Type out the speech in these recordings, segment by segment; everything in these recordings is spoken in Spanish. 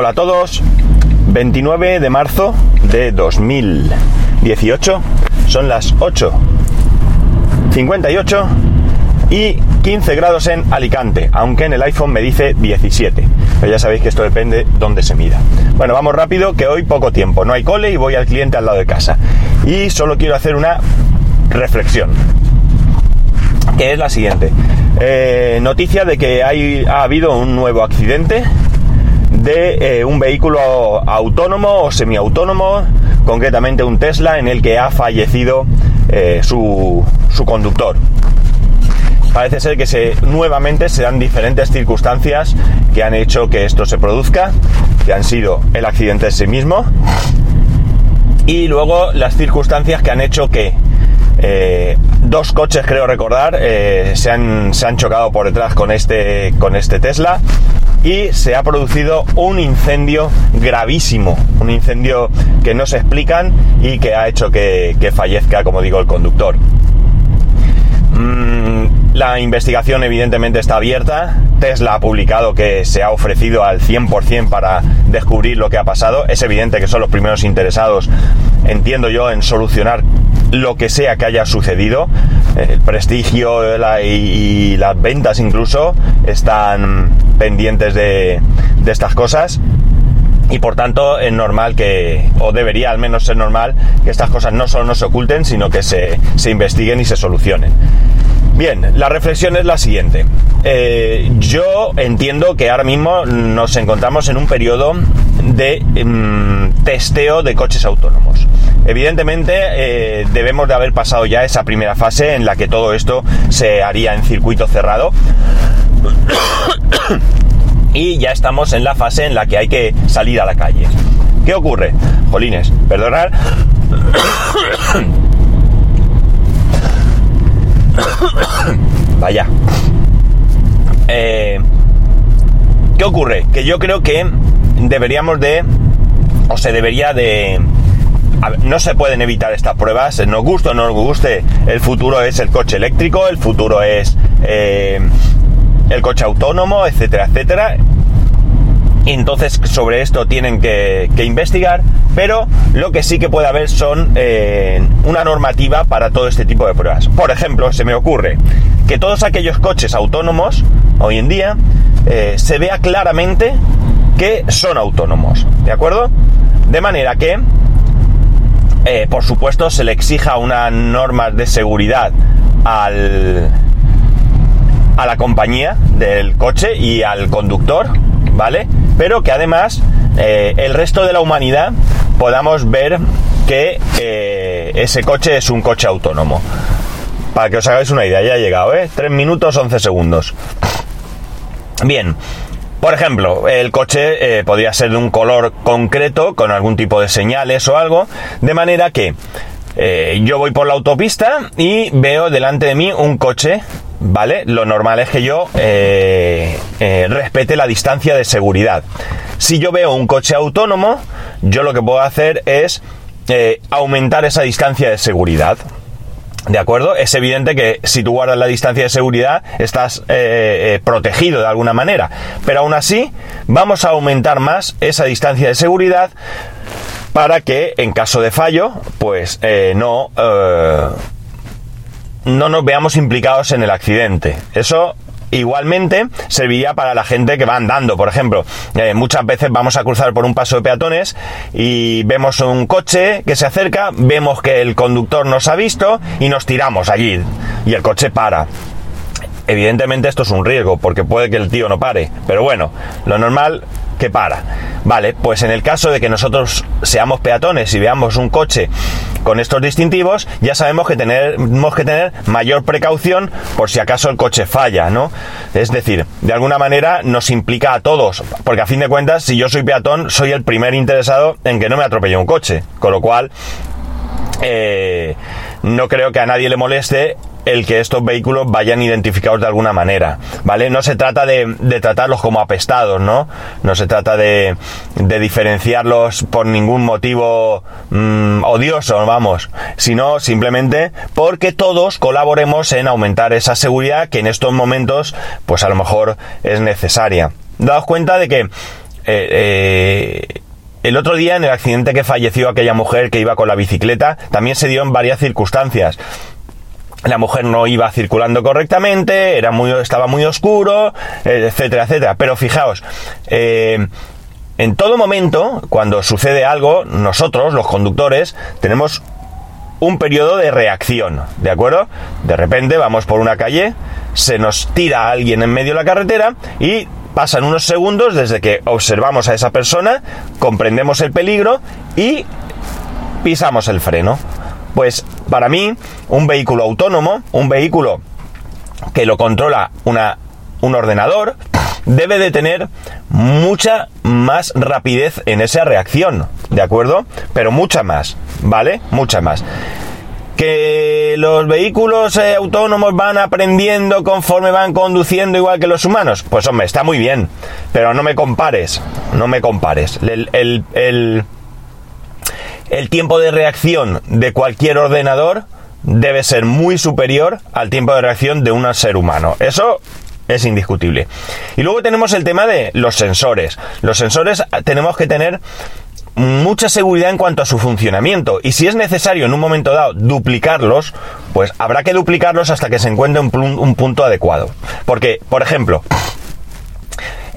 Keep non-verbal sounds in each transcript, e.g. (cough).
Hola a todos, 29 de marzo de 2018, son las 8.58 y 15 grados en Alicante, aunque en el iPhone me dice 17, pero ya sabéis que esto depende dónde se mida. Bueno, vamos rápido, que hoy poco tiempo, no hay cole y voy al cliente al lado de casa. Y solo quiero hacer una reflexión, que es la siguiente. Eh, noticia de que hay, ha habido un nuevo accidente de eh, un vehículo autónomo o semiautónomo, concretamente un Tesla, en el que ha fallecido eh, su, su, conductor. Parece ser que nuevamente se dan diferentes circunstancias que han hecho que esto se produzca, que han sido el accidente en sí mismo, y luego las circunstancias que han hecho que eh, dos coches, creo recordar, se, han, se, han, chocado por detrás con este, con este Tesla y se ha producido un incendio gravísimo, un incendio que no se explican y que ha hecho que, que fallezca, como digo, el conductor. Mm, la investigación evidentemente está abierta. Tesla ha publicado que se ha ofrecido al 100% para descubrir lo que ha pasado. Es evidente que son los primeros interesados, entiendo yo, en solucionar lo que sea que haya sucedido. El prestigio y, las ventas incluso están pendientes de, de estas cosas y por tanto es normal que, o debería al menos ser normal, que estas cosas no solo no se oculten, sino que se, se investiguen y se solucionen. Bien, la reflexión es la siguiente. Eh, yo entiendo que ahora mismo nos encontramos en un periodo de mm, testeo de coches autónomos. Evidentemente eh, debemos de haber pasado ya esa primera fase en la que todo esto se haría en circuito cerrado. (coughs) y ya estamos en la fase en la que hay que salir a la calle. ¿Qué ocurre? Jolines, perdonad. (coughs) (coughs) Vaya. Eh, ¿Qué ocurre? Que yo creo que deberíamos de, o se debería de... no se pueden evitar estas pruebas, nos gusta o no nos guste, el futuro es el coche eléctrico, el futuro es eh, el coche autónomo, etcétera, etcétera. Entonces sobre esto tienen que, investigar, pero lo que sí que puede haber son eh, una normativa para todo este tipo de pruebas. Por ejemplo, se me ocurre que todos aquellos coches autónomos hoy en día eh, se vea claramente que son autónomos, ¿de acuerdo? De manera que, eh, por supuesto, se le exija unas normas de seguridad al, a la compañía del coche y al conductor, ¿vale? Pero que además eh, el resto de la humanidad podamos ver que eh, ese coche es un coche autónomo. Para que os hagáis una idea, ya ha llegado, ¿eh? 3 minutos 11 segundos. Bien, por ejemplo, el coche eh, podría ser de un color concreto, con algún tipo de señales o algo, de manera que yo voy por la autopista y veo delante de mí un coche ¿vale? Lo normal es que yo eh, eh, respete la distancia de seguridad. Si yo veo un coche autónomo, yo lo que puedo hacer es eh, aumentar esa distancia de seguridad. ¿De acuerdo? Es evidente que si tú guardas la distancia de seguridad estás protegido de alguna manera. Pero aún así, vamos a aumentar más esa distancia de seguridad para que en caso de fallo, pues no no nos veamos implicados en el accidente. Eso igualmente serviría para la gente que va andando. Por ejemplo, eh, muchas veces vamos a cruzar por un paso de peatones y vemos un coche que se acerca, vemos que el conductor nos ha visto y nos tiramos allí y el coche para. Evidentemente esto es un riesgo porque puede que el tío no pare, pero bueno, lo normal que para. Vale, pues en el caso de que nosotros seamos peatones y veamos un coche con estos distintivos, ya sabemos que tenemos que tener mayor precaución por si acaso el coche falla, ¿no? Es decir, de alguna manera nos implica a todos, porque a fin de cuentas, si yo soy peatón, soy el primer interesado en que no me atropelle un coche, con lo cual eh, no creo que a nadie le moleste el que estos vehículos vayan identificados de alguna manera, ¿vale? No se trata de, tratarlos como apestados, ¿no? No se trata de, diferenciarlos por ningún motivo mm, odioso, vamos, sino simplemente porque todos colaboremos en aumentar esa seguridad que en estos momentos, pues a lo mejor es necesaria. Daos cuenta de que el otro día, en el accidente que falleció aquella mujer que iba con la bicicleta, también se dio en varias circunstancias la mujer no iba circulando correctamente, era muy, estaba muy oscuro, etcétera, etcétera. Pero fijaos, eh, en todo momento, cuando sucede algo, nosotros, los conductores, tenemos un periodo de reacción, ¿de acuerdo? De repente vamos por una calle, se nos tira alguien en medio de la carretera y pasan unos segundos desde que observamos a esa persona, comprendemos el peligro y pisamos el freno. Pues para mí, un vehículo autónomo, un vehículo que lo controla una, un ordenador, debe de tener mucha más rapidez en esa reacción, ¿de acuerdo? Pero mucha más, ¿vale? Mucha más. Que los vehículos eh, autónomos van aprendiendo conforme van conduciendo igual que los humanos. Pues hombre, está muy bien. Pero no me compares. No me compares. el, tiempo de reacción de cualquier ordenador debe ser muy superior al tiempo de reacción de un ser humano. Eso es indiscutible. Y luego tenemos el tema de los sensores. Los sensores ah, tenemos que tener mucha seguridad en cuanto a su funcionamiento y si es necesario en un momento dado duplicarlos, pues habrá que duplicarlos hasta que se encuentre un, punto adecuado. Porque, por ejemplo,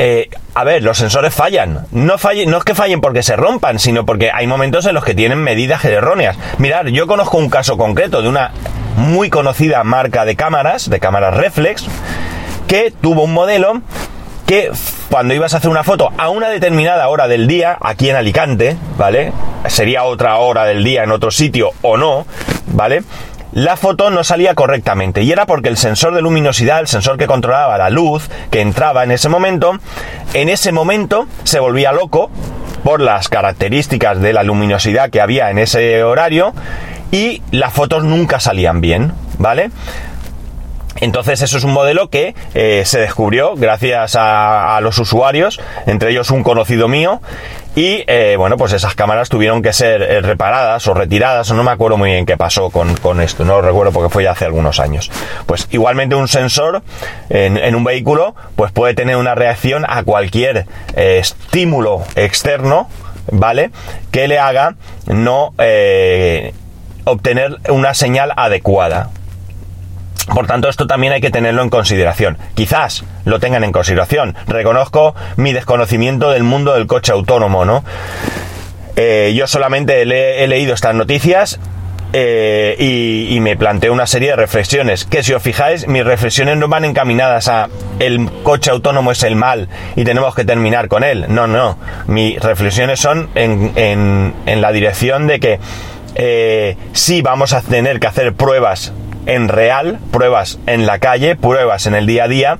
eh, a ver, los sensores fallan. No, no es que fallen porque se rompan, sino porque hay momentos en los que tienen medidas erróneas. Mirad, yo conozco un caso concreto de una muy conocida marca de cámaras, de cámaras reflex, que tuvo un modelo que cuando ibas a hacer una foto a una determinada hora del día, aquí en Alicante, ¿vale? Sería otra hora del día en otro sitio o no, ¿vale? La foto no salía correctamente y era porque el sensor de luminosidad, el sensor que controlaba la luz que entraba en ese momento, en ese momento se volvía loco por las características de la luminosidad que había en ese horario y las fotos nunca salían bien, ¿vale? Entonces eso es un modelo que eh, se descubrió gracias a, los usuarios, entre ellos un conocido mío, y eh, bueno, pues esas cámaras tuvieron que ser eh, reparadas o retiradas, o no me acuerdo muy bien qué pasó con, esto, no lo recuerdo porque fue ya hace algunos años. Pues igualmente un sensor en, un vehículo pues puede tener una reacción a cualquier estímulo externo, ¿vale? Que le haga no obtener una señal adecuada. Por tanto, esto también hay que tenerlo en consideración. Quizás lo tengan en consideración. Reconozco mi desconocimiento del mundo del coche autónomo, ¿no? Eh, yo solamente he leído estas noticias eh, y, me planteo una serie de reflexiones. Que si os fijáis, mis reflexiones no van encaminadas a el coche autónomo es el mal y tenemos que terminar con él. No, no. Mis reflexiones son en, la dirección de que eh, sí vamos a tener que hacer pruebas en real, pruebas en la calle, pruebas en el día a día,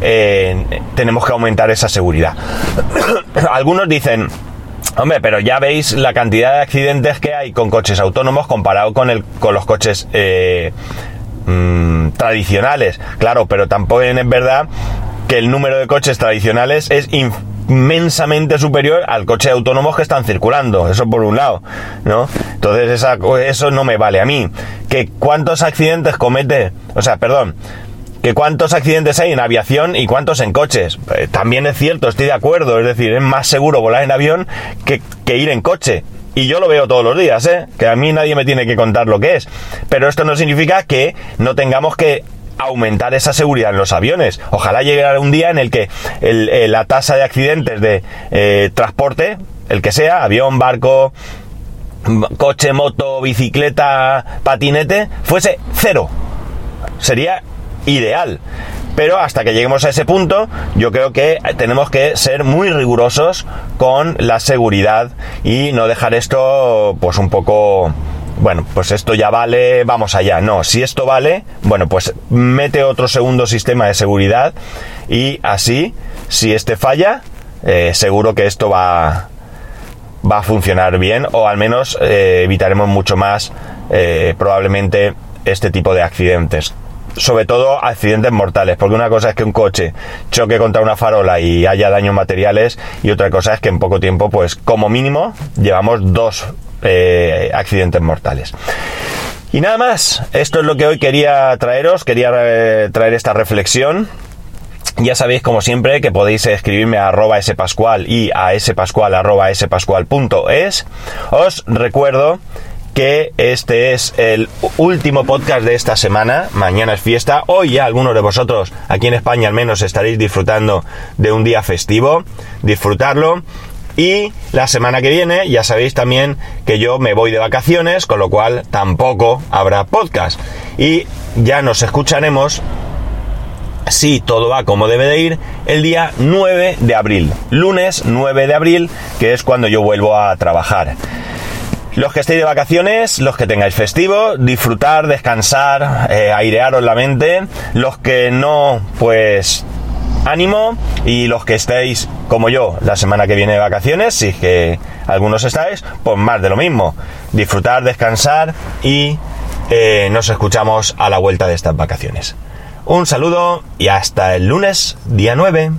eh, tenemos que aumentar esa seguridad. (coughs) Algunos dicen, hombre, pero ya veis la cantidad de accidentes que hay con coches autónomos comparado con, el, con los coches eh, mm, tradicionales. Claro, pero tampoco es verdad que el número de coches tradicionales es inmensamente superior al coche autónomo que están circulando. Eso por un lado, ¿no? Entonces eso no me vale a mí. Que cuántos accidentes comete, o sea, perdón, que cuántos accidentes hay en aviación y cuántos en coches. Eh, también es cierto, estoy de acuerdo, es decir, es más seguro volar en avión que, que ir en coche. Y yo lo veo todos los días, ¿eh? Que a mí nadie me tiene que contar lo que es. Pero esto no significa que no tengamos que aumentar esa seguridad en los aviones. Ojalá llegue un día en el que eh, la tasa de accidentes de eh, transporte, el que sea, avión, barco, coche, moto, bicicleta, patinete, fuese cero. Sería ideal. Pero hasta que lleguemos a ese punto, yo creo que tenemos que ser muy rigurosos con la seguridad y no dejar esto pues un poco bueno, pues esto ya vale, vamos allá. No, si esto vale, bueno, pues mete otro segundo sistema de seguridad y así, si este falla, eh, seguro que esto va, va a funcionar bien o al menos eh, evitaremos mucho más eh, probablemente este tipo de accidentes. Sobre todo accidentes mortales, porque una cosa es que un coche choque contra una farola y haya daños materiales y otra cosa es que en poco tiempo, pues como mínimo, llevamos dos eh, accidentes mortales. Y nada más, esto es lo que hoy quería traeros, quería eh, traer esta reflexión Ya sabéis, como siempre, que podéis escribirme a arroba spascual y a spascual arroba spascual.es. Os recuerdo que este es el último podcast de esta semana. Mañana es fiesta. Hoy ya algunos de vosotros, aquí en España al menos, estaréis disfrutando de un día festivo. Disfrutarlo. Y la semana que viene ya sabéis también que yo me voy de vacaciones, con lo cual tampoco habrá podcast. Y ya nos escucharemos si todo va como debe de ir, el día 9 de abril. Lunes 9 de abril, que es cuando yo vuelvo a trabajar. Los que estéis de vacaciones, los que tengáis festivo, disfrutar, descansar, eh, airearos la mente. Los que no, pues ánimo. Y los que estéis como yo la semana que viene de vacaciones, si es que algunos estáis, pues más de lo mismo. Disfrutar, descansar y eh, nos escuchamos a la vuelta de estas vacaciones. Un saludo y hasta el lunes, día 9.